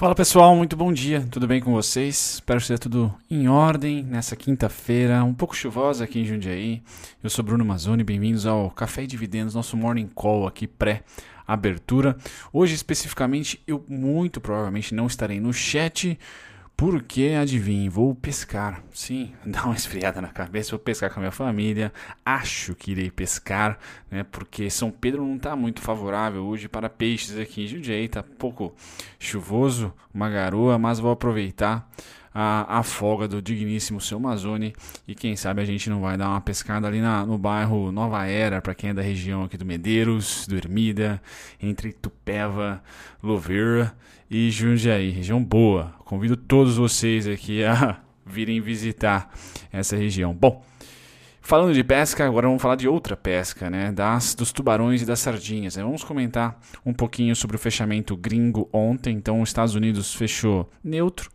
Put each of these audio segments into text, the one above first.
Fala pessoal, muito bom dia, tudo bem com vocês? Espero que esteja tudo em ordem nessa quinta-feira, um pouco chuvosa aqui em Jundiaí. Eu sou Bruno Mazzoni, bem-vindos ao Café e Dividendos, nosso morning call aqui pré-abertura. Hoje especificamente eu muito provavelmente não estarei no chat, porque, adivinhe, vou pescar. Sim, dar uma esfriada na cabeça, vou pescar com a minha família. Acho que irei pescar, né? Porque São Pedro não está muito favorável hoje para peixes aqui em Jundiaí. Está pouco chuvoso, uma garoa, mas vou aproveitar a, a folga do digníssimo seu Mazone e quem sabe a gente não vai dar uma pescada ali na, no bairro Nova Era, para quem é da região aqui do Medeiros, do Ermida, entre Tupéva, Louveira e Jundiaí, região boa. Convido todos vocês aqui a virem visitar essa região. Bom, falando de pesca, agora vamos falar de outra pesca, né? Das dos tubarões e das sardinhas. Né? Vamos comentar um pouquinho sobre o fechamento gringo ontem. Então, os Estados Unidos fechou neutro,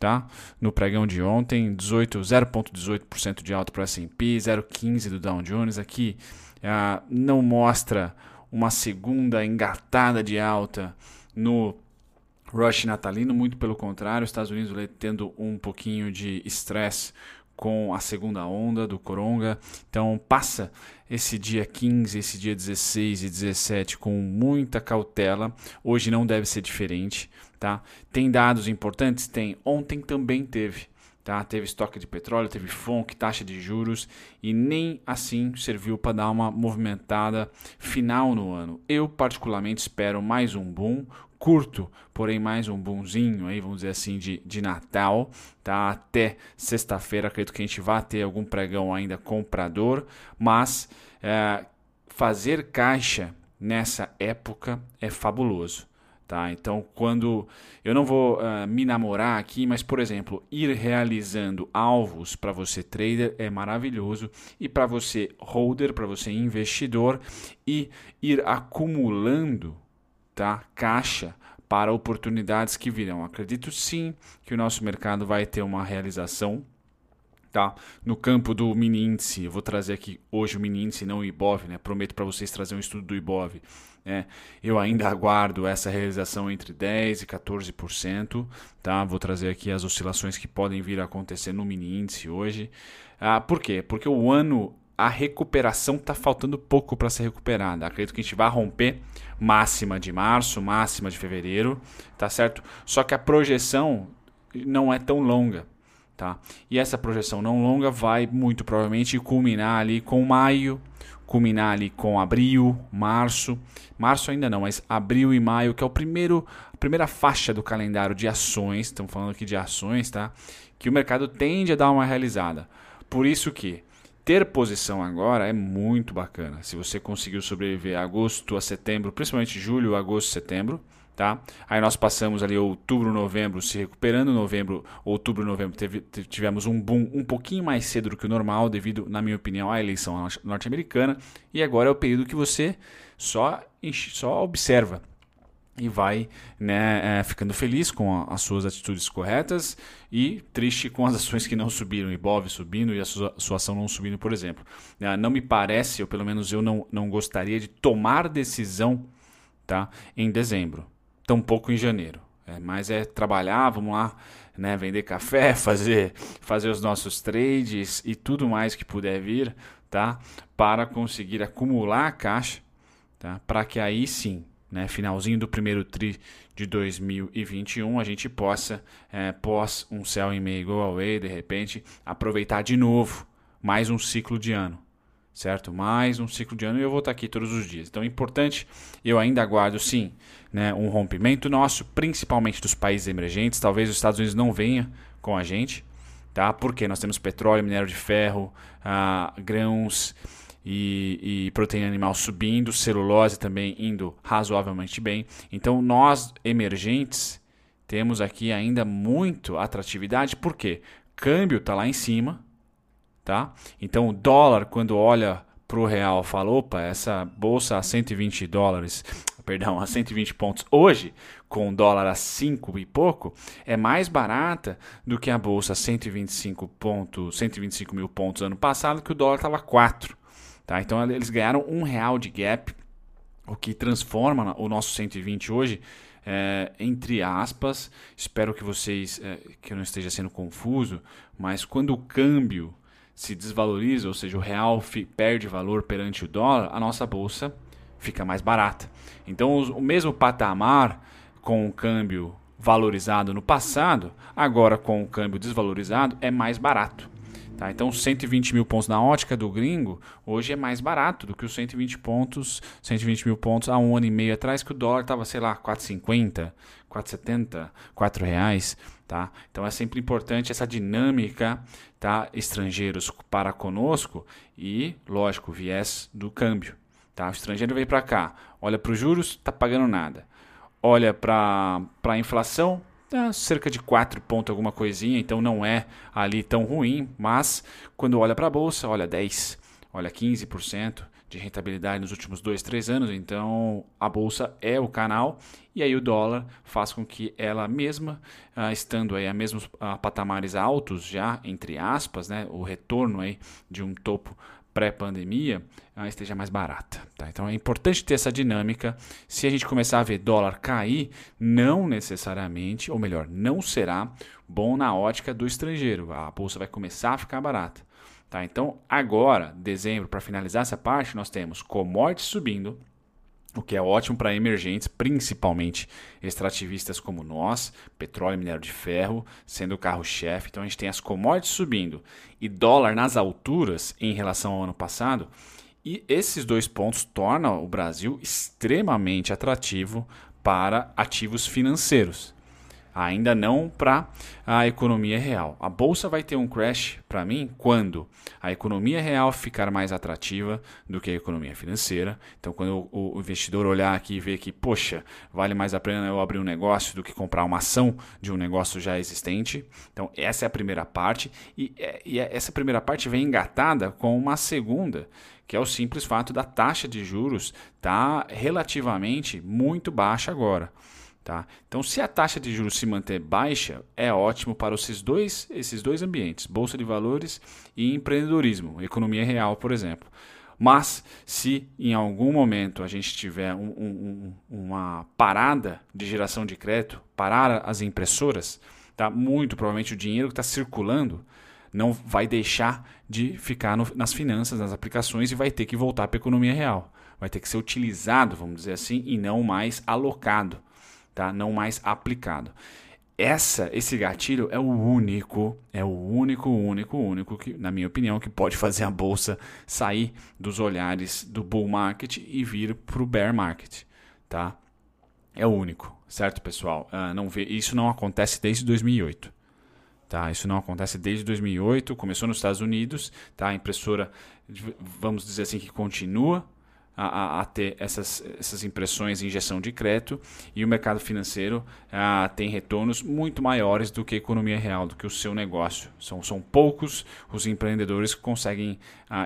tá? No pregão de ontem, 18 0.18% de alta para o S&P, 0.15 do Dow Jones. Aqui uh, não mostra uma segunda engatada de alta no rush natalino, muito pelo contrário, os Estados Unidos tendo um pouquinho de estresse com a segunda onda do coronga. Então passa esse dia 15, esse dia 16 e 17 com muita cautela. Hoje não deve ser diferente, tá? Tem dados importantes? Tem. Ontem também teve. Tá? Teve estoque de petróleo, teve FONC, taxa de juros e nem assim serviu para dar uma movimentada final no ano. Eu particularmente espero mais um boom, curto, porém mais um bonzinho aí, vamos dizer assim, de, de Natal, tá? Até sexta-feira, acredito que a gente vai ter algum pregão ainda comprador, mas é, fazer caixa nessa época é fabuloso. Tá? Então, quando eu não vou uh, me namorar aqui, mas por exemplo, ir realizando alvos para você trader é maravilhoso e para você holder, para você investidor e ir acumulando tá? caixa para oportunidades que virão. Acredito sim que o nosso mercado vai ter uma realização tá? No campo do mini índice, eu vou trazer aqui hoje o mini índice, não o IBOV, né? Prometo para vocês trazer um estudo do IBOV. Né? Eu ainda aguardo essa realização entre 10 e 14%, tá? Vou trazer aqui as oscilações que podem vir a acontecer no mini índice hoje. Ah, por quê? Porque o ano a recuperação está faltando pouco para ser recuperada. Acredito que a gente vai romper máxima de março, máxima de fevereiro, tá certo? Só que a projeção não é tão longa, tá? E essa projeção não longa vai muito provavelmente culminar ali com maio, culminar ali com abril, março, março ainda não, mas abril e maio, que é o primeiro, a primeira faixa do calendário de ações, estamos falando aqui de ações, tá? Que o mercado tende a dar uma realizada. Por isso que ter posição agora é muito bacana. Se você conseguiu sobreviver agosto a setembro, principalmente julho, agosto, setembro, tá? Aí nós passamos ali outubro, novembro se recuperando, novembro, outubro, novembro teve, tivemos um boom um pouquinho mais cedo do que o normal devido, na minha opinião, à eleição norte-americana e agora é o período que você só só observa e vai né, é, ficando feliz com as suas atitudes corretas e triste com as ações que não subiram, Ibov subindo e a sua, sua ação não subindo, por exemplo. É, não me parece, ou pelo menos eu não, não gostaria de tomar decisão tá, em dezembro, tampouco em janeiro. É, mas é trabalhar, vamos lá, né, vender café, fazer, fazer os nossos trades e tudo mais que puder vir, tá, para conseguir acumular caixa, tá, para que aí sim né, finalzinho do primeiro tri de 2021, a gente possa, é, pós um céu em meio go away, de repente, aproveitar de novo mais um ciclo de ano, certo? Mais um ciclo de ano e eu vou estar aqui todos os dias. Então é importante, eu ainda aguardo sim, né, um rompimento nosso, principalmente dos países emergentes. Talvez os Estados Unidos não venha com a gente, tá? Porque nós temos petróleo, minério de ferro, ah, grãos e, e, proteína animal subindo, celulose também indo razoavelmente bem. Então, nós emergentes temos aqui ainda muito atratividade, porque câmbio está lá em cima, tá? Então, o dólar, quando olha para o real, fala: opa, essa bolsa a 120 dólares, perdão, a 120 pontos hoje, com dólar a 5 e pouco, é mais barata do que a bolsa a 125, ponto, 125 mil pontos ano passado, que o dólar estava 4. Tá? Então eles ganharam um real de gap, o que transforma o nosso 120 hoje é, entre aspas, espero que vocês, é, que eu não esteja sendo confuso, mas quando o câmbio se desvaloriza, ou seja, o real perde valor perante o dólar, a nossa bolsa fica mais barata. Então, o mesmo patamar com o câmbio valorizado no passado, agora com o câmbio desvalorizado, é mais barato. Tá? Então, 120 mil pontos na ótica do gringo hoje é mais barato do que os 120 pontos, 120 mil pontos há um ano e meio atrás, que o dólar estava, sei lá, 4,50, 4,70, 4 reais. Tá? Então é sempre importante essa dinâmica, tá? Estrangeiros para conosco e, lógico, viés do câmbio. Tá? O estrangeiro vem para cá, olha para os juros, está pagando nada. Olha para a inflação, tá cerca de 4 pontos alguma coisinha, então não é ali tão ruim, mas quando olha para a bolsa, olha 10, olha 15% de rentabilidade nos últimos 2, 3 anos, então a bolsa é o canal e aí o dólar faz com que ela mesma, ah, estando aí a mesmos ah, patamares altos já, entre aspas, né, o retorno aí de um topo pré-pandemia ah, esteja mais barata. Tá? Então é importante ter essa dinâmica. Se a gente começar a ver dólar cair, não necessariamente, ou melhor, não será bom na ótica do estrangeiro. A bolsa vai começar a ficar barata. Tá? Então agora, dezembro, para finalizar essa parte, nós temos commodities subindo, o que é ótimo para emergentes, principalmente extrativistas como nós, petróleo e minério de ferro sendo o carro-chefe. Então a gente tem as commodities subindo e dólar nas alturas em relação ao ano passado. E esses dois pontos tornam o Brasil extremamente atrativo para ativos financeiros ainda não para a economia real. A bolsa vai ter um crash para mim quando a economia real ficar mais atrativa do que a economia financeira. Então, quando o, investidor olhar aqui e ver que, poxa, vale mais a pena eu abrir um negócio do que comprar uma ação de um negócio já existente. Então, essa é a primeira parte. E, é, e é, essa primeira parte vem engatada com uma segunda, que é o simples fato da taxa de juros estar tá relativamente muito baixa agora. Tá? Então, se a taxa de juros se manter baixa, é ótimo para esses dois, esses dois ambientes, bolsa de valores e empreendedorismo, economia real, por exemplo. Mas, se em algum momento a gente tiver um, um, uma parada de geração de crédito, parar as impressoras, tá? muito provavelmente o dinheiro que está circulando não vai deixar de ficar no, nas finanças, nas aplicações e vai ter que voltar para a economia real. Vai ter que ser utilizado, vamos dizer assim, e não mais alocado tá? Não mais aplicado. Essa, esse gatilho é o único, é o único, único, único que, na minha opinião, que pode fazer a bolsa sair dos olhares do bull market e vir para o bear market, tá? É o único, certo, pessoal? Uh, não vê, isso não acontece desde 2008. Tá, isso não acontece desde 2008, começou nos Estados Unidos, tá? A impressora, vamos dizer assim, que continua a, a, ter essas, essas impressões em injeção de crédito e o mercado financeiro a, tem retornos muito maiores do que a economia real, do que o seu negócio. São, são poucos os empreendedores que conseguem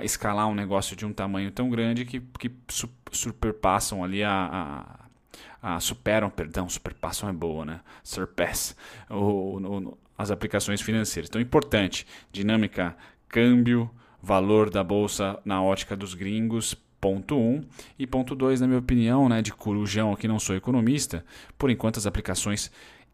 escalar um negócio de um tamanho tão grande que, que su, superpassam ali a, a, a, superam, perdão, superpassam é boa, né? Surpass o, o, as aplicações financeiras. Então, importante, dinâmica, câmbio, valor da bolsa na ótica dos gringos, Ponto 1. Um. E ponto 2, na minha opinião, né, de corujão aqui, não sou economista, por enquanto as aplicações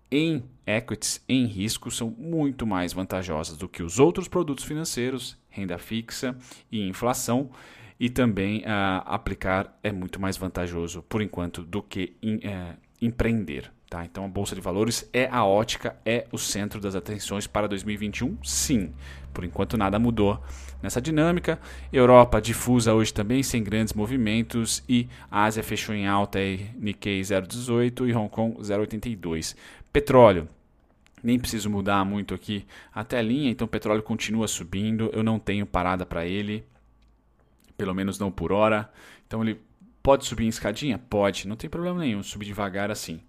em equities, em risco, são muito mais vantajosas do que os outros produtos financeiros, renda fixa e inflação. E também uh, aplicar é muito mais vantajoso, por enquanto, do que uh, empreender. Tá? Então a Bolsa de Valores é a ótica, é o centro das atenções para 2021? Sim. Por enquanto nada mudou nessa dinâmica. Europa difusa hoje também, sem grandes movimentos. E a Ásia fechou em alta, aí, Nikkei 0,18 e Hong Kong 0,82. Petróleo. Nem preciso mudar muito aqui a telinha, então o petróleo continua subindo. Eu não tenho parada para ele, pelo menos não por hora. Então ele pode subir em escadinha? Pode, não tem problema nenhum, subir devagar assim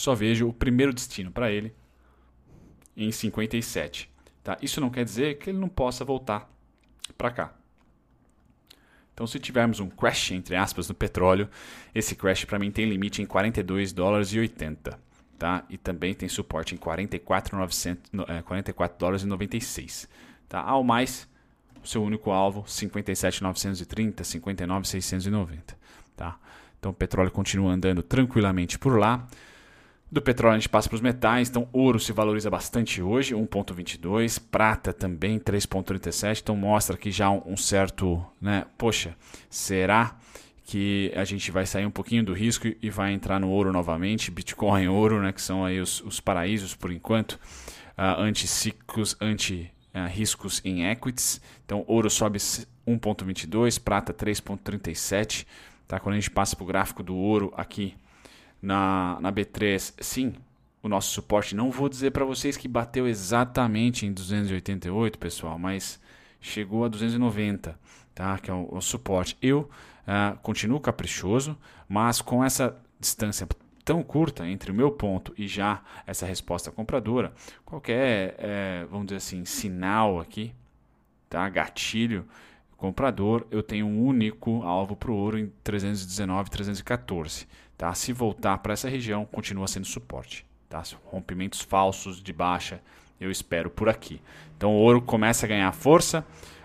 só vejo o primeiro destino para ele em 57. Tá? Isso não quer dizer que ele não possa voltar para cá. Então, se tivermos um crash, entre aspas, no petróleo, esse crash para mim tem limite em 42 dólares e 80. Tá? E também tem suporte em 44, 900, 44 dólares e 96. Tá? Ao mais, o seu único alvo, 57,930, 59,690. Tá? Então o petróleo continua andando tranquilamente por lá. Do petróleo a gente passa para os metais, então ouro se valoriza bastante hoje, 1,22, prata também 3,37, então mostra que já um, certo, né? Poxa, será que a gente vai sair um pouquinho do risco e vai entrar no ouro novamente, Bitcoin, ouro, né? Que são aí os, os paraísos por enquanto, uh, anti-ciclos, anti-riscos uh, em equities. Então ouro sobe 1,22, prata 3,37, tá? Quando a gente passa para o gráfico do ouro aqui na, na B3, sim, o nosso suporte. Não vou dizer para vocês que bateu exatamente em 288, pessoal, mas chegou a 290, tá? Que é o, o suporte. Eu uh, continuo caprichoso, mas com essa distância tão curta entre o meu ponto e já essa resposta compradora, qualquer, é, vamos dizer assim, sinal aqui, tá? Gatilho comprador, eu tenho um único alvo para o ouro em 319, 314. Tá? Se voltar para essa região, continua sendo suporte. Tá? Rompimentos falsos de baixa, eu espero por aqui. Então o ouro começa a ganhar força,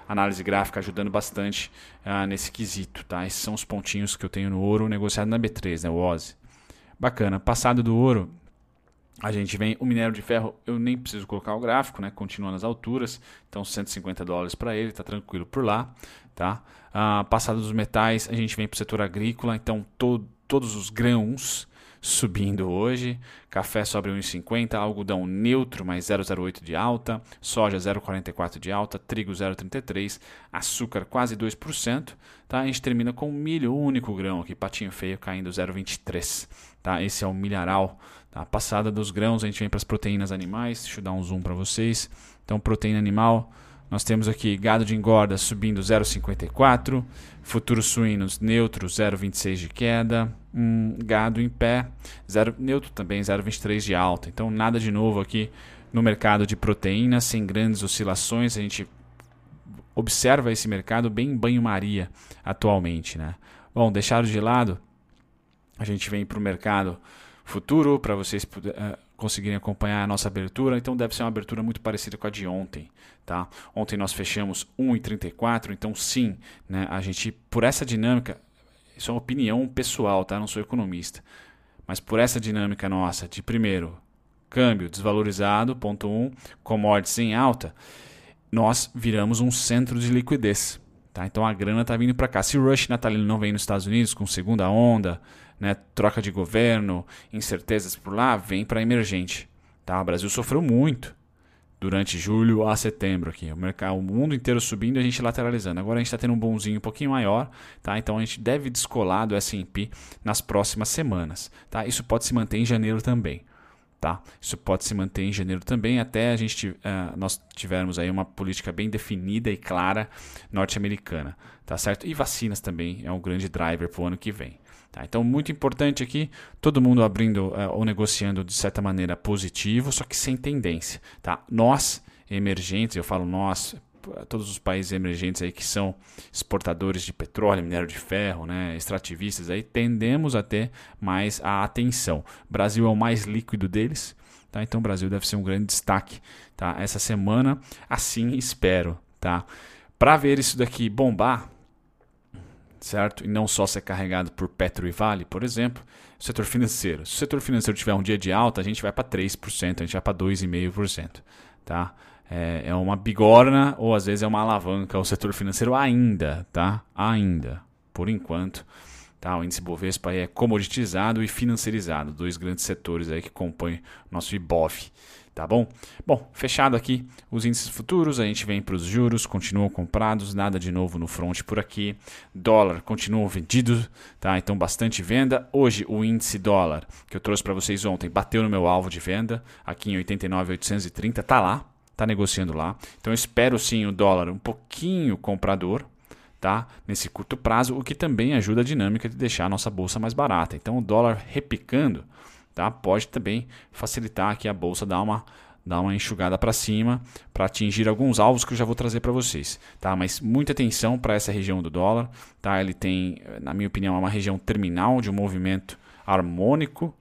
análise gráfica ajudando bastante uh, nesse quesito. Tá? Esses são os pontinhos que eu tenho no ouro negociado na B3, né? o OZI. Bacana. Passado do ouro, a gente vem o minério de ferro, eu nem preciso colocar o gráfico, né? Continua nas alturas, então 150 dólares para ele, tá tranquilo por lá, tá? Ah, passado dos metais, a gente vem para o setor agrícola, então todo todos os grãos subindo hoje. Café sobe 1,50, algodão neutro, mais 0,08 de alta, soja 0,44 de alta, trigo 0,33, açúcar quase 2%. Tá? A gente termina com milho, o único grão aqui, patinho feio, caindo 0,23. Tá? Esse é o milharal. Tá? Passada dos grãos, a gente vem para as proteínas animais. Deixa eu dar um zoom para vocês. Então, proteína animal nós temos aqui gado de engorda subindo 0,54, futuros suínos neutro 0,26 de queda, um gado em pé zero, neutro também 0,23 de alta. Então nada de novo aqui no mercado de proteínas, sem grandes oscilações. A gente observa esse mercado bem em banho-maria atualmente. Né? Bom, deixado de lado, a gente vem para o mercado futuro para vocês uh, conseguirem acompanhar a nossa abertura. Então deve ser uma abertura muito parecida com a de ontem. Tá? Ontem nós fechamos 1,34, então sim, né, a gente, por essa dinâmica, isso é uma opinião pessoal, tá? não sou economista, mas por essa dinâmica nossa de primeiro, câmbio desvalorizado, ponto 1, um, commodities em alta, nós viramos um centro de liquidez. Tá? Então a grana está vindo para cá. Se o rush natalino não vem nos Estados Unidos com segunda onda, né, troca de governo, incertezas por lá, vem para emergente. Tá? O Brasil sofreu muito durante julho a setembro aqui. O mercado, o mundo inteiro subindo e a gente lateralizando. Agora a gente está tendo um bonzinho um pouquinho maior, tá? Então a gente deve descolar do S&P nas próximas semanas, tá? Isso pode se manter em janeiro também. Tá? Isso pode se manter em janeiro também, até a gente, uh, nós tivermos aí uma política bem definida e clara norte-americana, tá certo? E vacinas também é um grande driver para o ano que vem. Tá? Então, muito importante aqui, todo mundo abrindo uh, ou negociando de certa maneira positivo, só que sem tendência. Tá? Nós, emergentes, eu falo nós, todos os países emergentes aí que são exportadores de petróleo, minério de ferro, né, extrativistas aí, tendemos a ter mais a atenção. O Brasil é o mais líquido deles, tá? Então o Brasil deve ser um grande destaque, tá? Essa semana, assim espero, tá? Para ver isso daqui bombar, certo? E não só ser carregado por Petro e Vale, por exemplo, o setor financeiro. Se o setor financeiro tiver um dia de alta, a gente vai para 3%, a gente vai para 2,5%, tá? é, é uma bigorna ou às vezes é uma alavanca o setor financeiro ainda, tá? Ainda, por enquanto. Tá? O índice Bovespa é comoditizado e financiarizado, dois grandes setores aí que compõem o nosso IBOV. Tá bom? Bom, fechado aqui os índices futuros, a gente vem para os juros, continuam comprados, nada de novo no front por aqui. Dólar continua vendido, tá? Então bastante venda. Hoje o índice dólar que eu trouxe para vocês ontem bateu no meu alvo de venda, aqui em 89,830, tá lá, está negociando lá. Então eu espero sim o dólar um pouquinho comprador, tá? Nesse curto prazo, o que também ajuda a dinâmica de deixar a nossa bolsa mais barata. Então o dólar repicando, tá? Pode também facilitar aqui a bolsa dar uma dar uma enxugada para cima para atingir alguns alvos que eu já vou trazer para vocês, tá? Mas muita atenção para essa região do dólar, tá? Ele tem, na minha opinião, é uma região terminal de um movimento harmônico,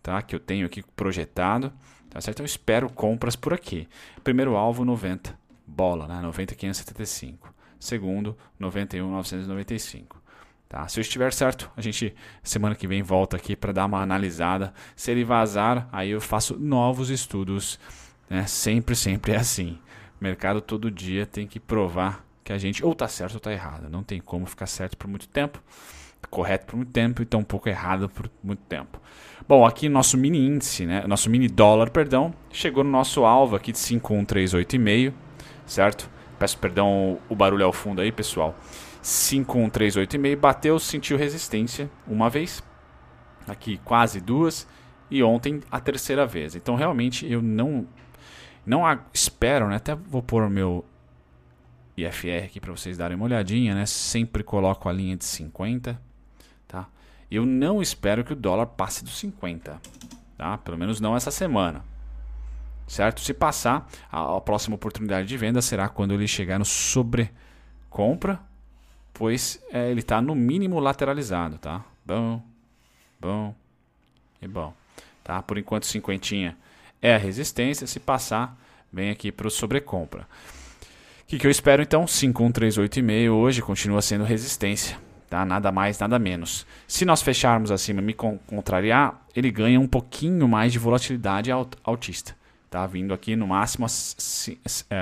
tá? Que eu tenho aqui projetado. Tá certo? Eu espero compras por aqui. Primeiro alvo 90, bola, né? 90,575. Segundo, 91,995. Tá? Se eu estiver certo, a gente semana que vem volta aqui para dar uma analisada. Se ele vazar, aí eu faço novos estudos. Né? Sempre, sempre é assim. O mercado todo dia tem que provar que a gente ou está certo ou está errado. Não tem como ficar certo por muito tempo, correto por muito tempo e tão um pouco errado por muito tempo. Bom, aqui nosso mini índice, né? nosso mini dólar, perdão, chegou no nosso alvo aqui de 51385, certo? Peço perdão o barulho ao fundo aí, pessoal. 51385, bateu, sentiu resistência uma vez, aqui quase duas, e ontem a terceira vez. Então realmente eu não não espero, né? Até vou pôr o meu IFR aqui para vocês darem uma olhadinha, né? Sempre coloco a linha de 50, tá? Eu não espero que o dólar passe dos 50, tá? Pelo menos não essa semana. Certo? Se passar, a, a próxima oportunidade de venda será quando ele chegar no sobrecompra pois é, ele está no mínimo lateralizado, tá? Bom, bom e bom. Tá? Por enquanto, cinquentinha é a resistência. Se passar, vem aqui para o sobrecompra. O que, que eu espero então? 51385 hoje continua sendo resistência. Tá? Nada mais, nada menos. Se nós fecharmos acima e me contrariar, ele ganha um pouquinho mais de volatilidade altista. Tá? Vindo aqui no máximo a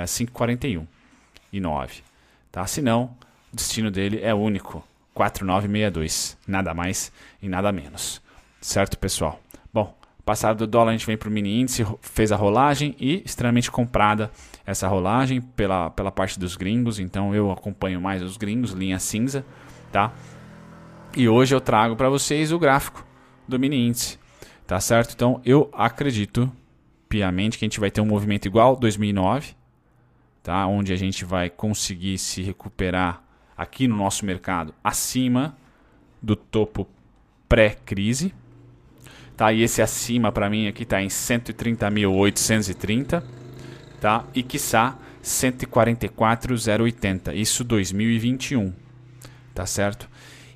541 e 9. Tá? Se não, o destino dele é único. 4962. Nada mais e nada menos. Certo, pessoal? Bom, passado do dólar a gente vem para o mini índice, fez a rolagem e extremamente comprada essa rolagem pela, pela parte dos gringos. Então eu acompanho mais os gringos, linha cinza, tá? E hoje eu trago para vocês o gráfico do mini índice, tá certo? Então eu acredito piamente que a gente vai ter um movimento igual 2009, tá? Onde a gente vai conseguir se recuperar aqui no nosso mercado acima do topo pré-crise. Tá? E esse acima para mim aqui está em 130.830, tá? E quiçá 144.080, isso 2021, tá certo?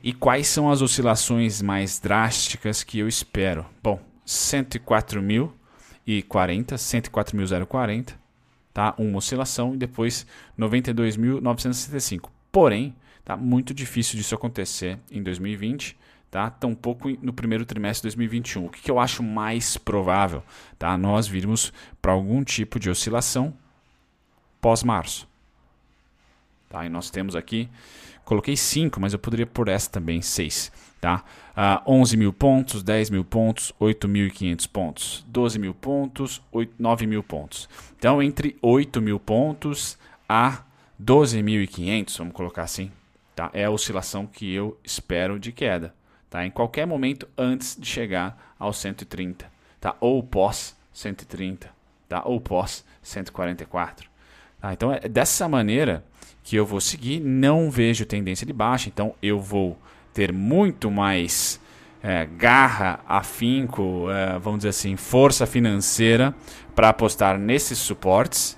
E quais são as oscilações mais drásticas que eu espero? Bom, 104.040, 104.040, tá? Uma oscilação e depois 92.965. Porém, tá muito difícil disso acontecer em 2020, tá? Tampouco no primeiro trimestre de 2021. O que, que eu acho mais provável, tá? Nós virmos para algum tipo de oscilação pós-março. Tá? E nós temos aqui, coloquei 5, mas eu poderia pôr essa também, 6. Tá? Uh, 11 mil pontos, 10 mil pontos, 8.500 pontos, 12 mil pontos, 8, 9 mil pontos. Então, entre 8 mil pontos a 12.500, vamos colocar assim, tá? É a oscilação que eu espero de queda, tá? Em qualquer momento antes de chegar aos 130, tá? Ou pós 130, tá? Ou pós 144. Tá? Então é dessa maneira que eu vou seguir, não vejo tendência de baixa, então eu vou ter muito mais é, garra, afinco, é, vamos dizer assim, força financeira para apostar nesses suportes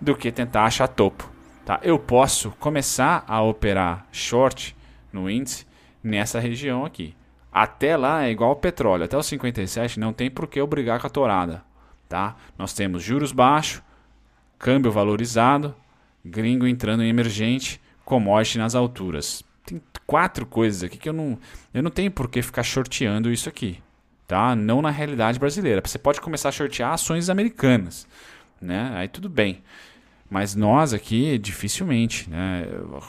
do que tentar achar topo. Tá? Eu posso começar a operar short no índice nessa região aqui. Até lá é igual ao petróleo, até os 57 não tem por que eu brigar com a torada. Tá? Nós temos juros baixos, câmbio valorizado, gringo entrando em emergente, commodity nas alturas. Tem quatro coisas aqui que eu não, eu não tenho por que ficar shorteando isso aqui. Tá? Não na realidade brasileira. Você pode começar a shortear ações americanas. Né? Aí tudo bem. Mas nós aqui, dificilmente, né?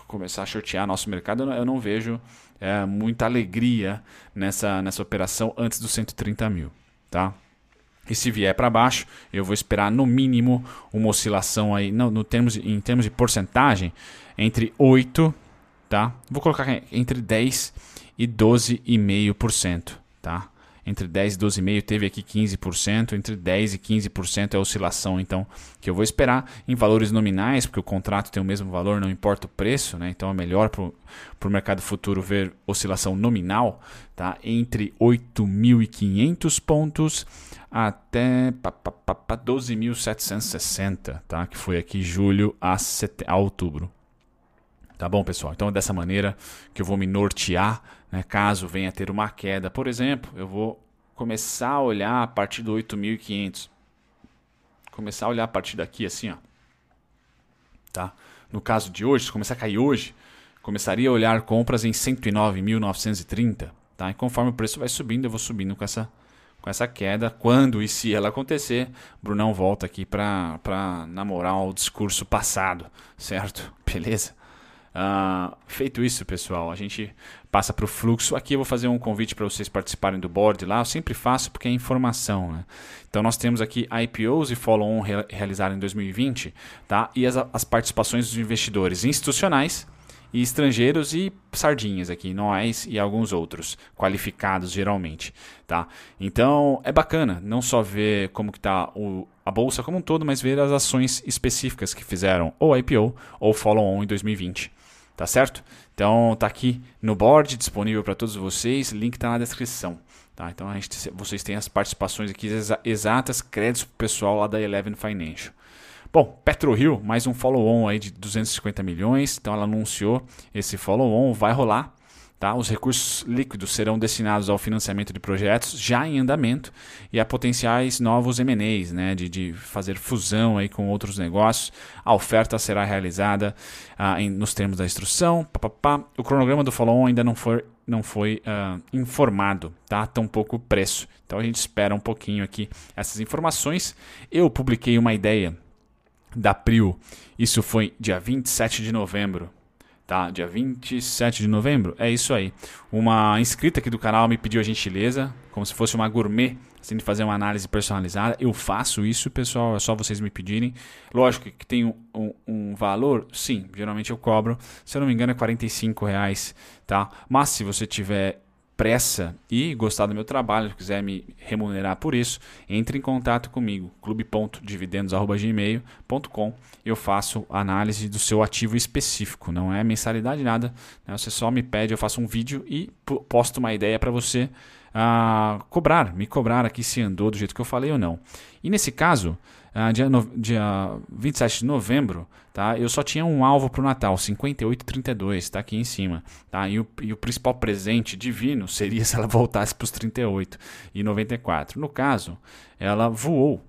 Começar a shortear nosso mercado, eu não vejo é, muita alegria nessa, nessa operação antes dos 130 mil, tá? E se vier para baixo, eu vou esperar no mínimo uma oscilação aí, no, no termos, em termos de porcentagem, entre 8, tá? Vou colocar entre 10 e 12,5%, tá? Entre 10 e 12,5%, teve aqui 15%, entre 10 e 15% é a oscilação, então, que eu vou esperar em valores nominais, porque o contrato tem o mesmo valor, não importa o preço, né? então é melhor para o mercado futuro ver oscilação nominal, tá? entre 8.500 pontos até 12.760, tá? que foi aqui julho a, set... a outubro. Tá bom, pessoal? Então é dessa maneira que eu vou me nortear, né? caso venha a ter uma queda. Por exemplo, eu vou começar a olhar a partir do 8.500. Começar a olhar a partir daqui assim, ó. Tá? No caso de hoje, se começar a cair hoje, começaria a olhar compras em 109.930, tá? E conforme o preço vai subindo, eu vou subindo com essa com essa queda. Quando e se ela acontecer, Brunão volta aqui para namorar o discurso passado, certo? Beleza? Uh, feito isso, pessoal, a gente passa para o fluxo. Aqui eu vou fazer um convite para vocês participarem do board lá. Eu sempre faço porque é informação. Né? Então nós temos aqui IPOs e follow-on re realizados em 2020 tá? e as, as participações dos investidores institucionais e estrangeiros e sardinhas aqui, nós e alguns outros, qualificados geralmente, tá? Então é bacana não só ver como que tá o, a bolsa como um todo, mas ver as ações específicas que fizeram ou IPO ou follow-on em 2020. Tá certo? Então tá aqui no board disponível para todos vocês, link está na descrição. Tá? Então a gente, vocês têm as participações aqui exatas, créditos pro pessoal lá da Eleven Financial. Bom, PetroRio, mais um follow-on aí de 250 milhões. Então ela anunciou esse follow-on, vai rolar. Tá? Os recursos líquidos serão destinados ao financiamento de projetos já em andamento e a potenciais novos M&As, né? de, de fazer fusão aí com outros negócios. A oferta será realizada ah, em, nos termos da instrução. Pá, pá, pá. O cronograma do follow-on ainda não foi, não foi uh, informado, tá? pouco preço. Então a gente espera um pouquinho aqui essas informações. Eu publiquei uma ideia da Prio, isso foi dia 27 de novembro tá? Dia 27 de novembro. É isso aí. Uma inscrita aqui do canal me pediu a gentileza, como se fosse uma gourmet, assim, de fazer uma análise personalizada. Eu faço isso, pessoal, é só vocês me pedirem. Lógico que tem um, um, um valor, sim, geralmente eu cobro. Se eu não me engano, é 45 reais, tá? Mas se você tiver pressa e gostar do meu trabalho, quiser me remunerar por isso, entre em contato comigo, clube.dividendos.gmail.com. Eu faço análise do seu ativo específico, não é mensalidade nada. Né? Você só me pede, eu faço um vídeo e posto uma ideia para você uh, cobrar, me cobrar aqui se andou do jeito que eu falei ou não. E nesse caso, uh, dia, no, dia 27 de novembro, tá? eu só tinha um alvo para o Natal, 58,32, está aqui em cima. Tá? E, o, e o principal presente divino seria se ela voltasse para os 38,94. No caso, ela voou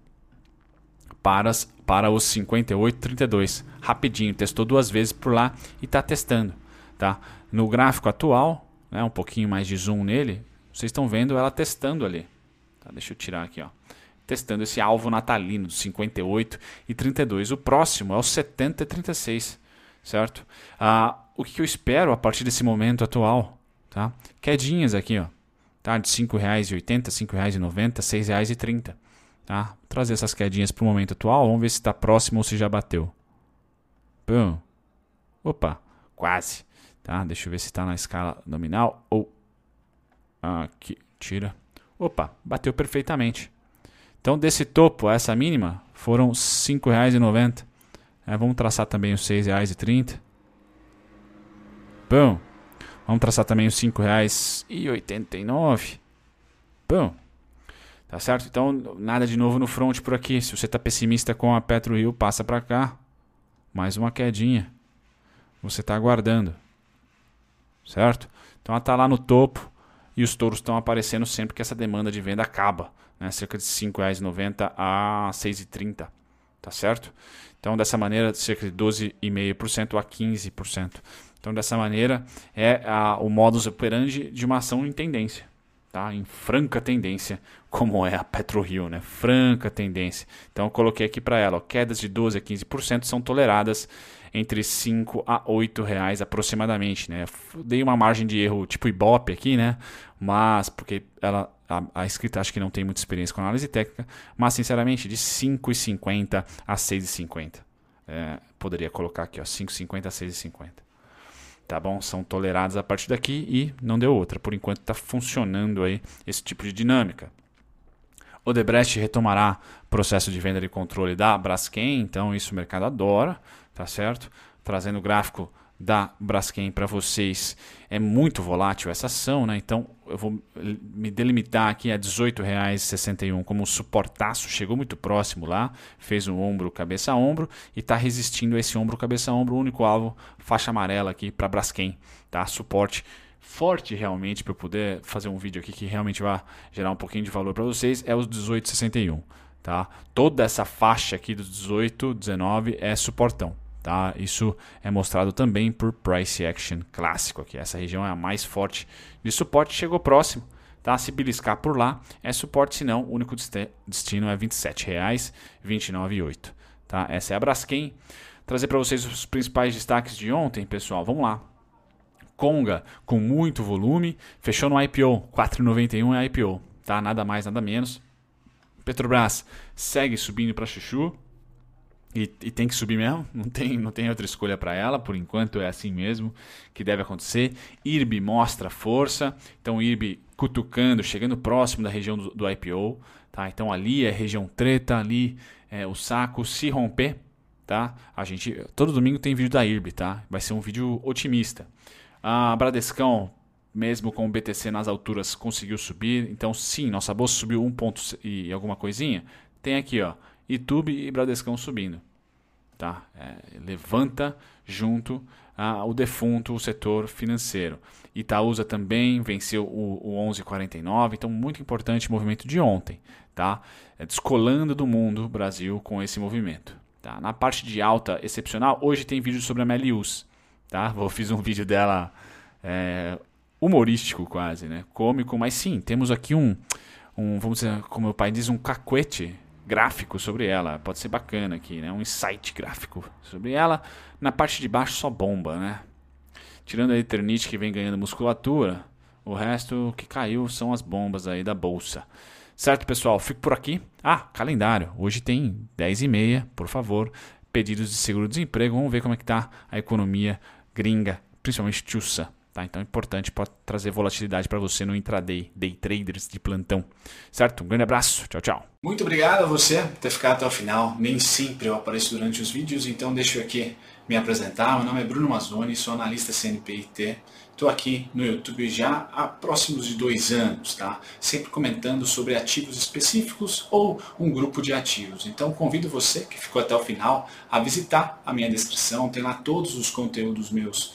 para, para os 58,32. Rapidinho, testou duas vezes por lá e está testando. Tá? No gráfico atual, né, um pouquinho mais de zoom nele, vocês estão vendo ela testando ali. Tá, deixa eu tirar aqui, ó. Testando esse alvo natalino dos 58 e 32. O próximo é o 70 e 36, certo? Ah, o que eu espero a partir desse momento atual, tá? Quedinhas aqui, ó. Tá? De R$ 5,80, R$ 5,90, R$ 6,30. Tá? Vou trazer essas quedinhas para o momento atual. Vamos ver se está próximo ou se já bateu. Pum. Opa, quase. Tá? Deixa eu ver se está na escala nominal ou Aqui, tira. Opa, bateu perfeitamente. Então, desse topo a essa mínima, foram R$ 5,90. É, vamos traçar também os R$ 6,30. Bom, vamos traçar também os R$ 5,89. Bom, tá certo? Então, nada de novo no front por aqui. Se você está pessimista com a PetroRio, passa para cá. Mais uma quedinha. Você está aguardando. Certo? Então, ela está lá no topo e os touros estão aparecendo sempre que essa demanda de venda acaba, né? cerca de R$ 5,90 a R$ 6,30, tá certo? Então, dessa maneira, cerca de 12,5% a 15%. Então, dessa maneira, é a, o modus operandi de uma ação em tendência, tá? em franca tendência, como é a PetroRio, né? franca tendência. Então, eu coloquei aqui para ela, ó, quedas de 12% a 15% são toleradas entre 5 a 8 reais aproximadamente, né? Dei uma margem de erro tipo Ibope aqui, né? Mas porque ela a, a escrita acho que não tem muita experiência com análise técnica, mas sinceramente de 5,50 a 6,50. É, poderia colocar aqui, ó, 5,50 a 6,50. Tá bom? São tolerados a partir daqui e não deu outra. Por enquanto está funcionando aí esse tipo de dinâmica. Odebrecht retomará processo de venda de controle da Braskem, então isso o mercado adora tá certo? Trazendo o gráfico da Braskem para vocês. É muito volátil essa ação, né? Então eu vou me delimitar aqui a R$ 18,61 como suportaço, chegou muito próximo lá, fez um ombro cabeça a ombro e está resistindo a esse ombro cabeça a ombro, o único alvo faixa amarela aqui para Braskem, tá? Suporte forte realmente para eu poder fazer um vídeo aqui que realmente vai gerar um pouquinho de valor para vocês é os 18,61, tá? Toda essa faixa aqui dos 18, 19 é suportão Tá? Isso é mostrado também por Price Action clássico aqui. Essa região é a mais forte de suporte, chegou próximo. Tá? Se beliscar por lá é suporte, se não, o único destino é R$ 27,29,8. Tá? Essa é a Braskem. Trazer para vocês os principais destaques de ontem, pessoal. Vamos lá. Conga com muito volume, fechou no IPO, 4,91 é IPO, tá? Nada mais, nada menos. Petrobras segue subindo para chuchu, e, e, tem que subir mesmo, não tem, não tem outra escolha para ela, por enquanto é assim mesmo que deve acontecer. IRB mostra força, então IRB cutucando, chegando próximo da região do, do IPO, tá? Então ali é região treta, ali é o saco, se romper, tá? A gente, todo domingo tem vídeo da IRB, tá? Vai ser um vídeo otimista. A Bradescão, mesmo com o BTC nas alturas, conseguiu subir, então sim, nossa bolsa subiu um ponto e alguma coisinha. Tem aqui, ó, YouTube e Bradescão subindo. Tá? É, levanta junto ao defunto o setor financeiro. Itaúsa também venceu o, o 11,49, então muito importante o movimento de ontem. Tá? É, descolando do mundo o Brasil com esse movimento. Tá? Na parte de alta excepcional, hoje tem vídeo sobre a Melius. Tá? Eu fiz um vídeo dela é, humorístico quase, né? cômico, mas sim, temos aqui um, um, vamos dizer, como meu pai diz, um cacuete gráfico sobre ela. Pode ser bacana aqui, né? Um insight gráfico sobre ela. Na parte de baixo só bomba, né? Tirando a Eternite que vem ganhando musculatura, o resto que caiu são as bombas aí da bolsa. Certo, pessoal? Fico por aqui. Ah, calendário. Hoje tem 10 e meia, por favor. Pedidos de seguro-desemprego. Vamos ver como é que tá a economia gringa, principalmente Tchussa. Tá? Então é importante para trazer volatilidade para você no intraday, day traders de plantão. Certo? Um grande abraço. Tchau, tchau. Muito obrigado a você por ter ficado até o final. Nem sempre eu apareço durante os vídeos, então deixa eu aqui me apresentar. Meu nome é Bruno Mazzoni, sou analista CNPIT. Estou aqui no YouTube já há próximos de dois anos, tá? Sempre comentando sobre ativos específicos ou um grupo de ativos. Então convido você que ficou até o final a visitar a minha descrição, tem lá todos os conteúdos meus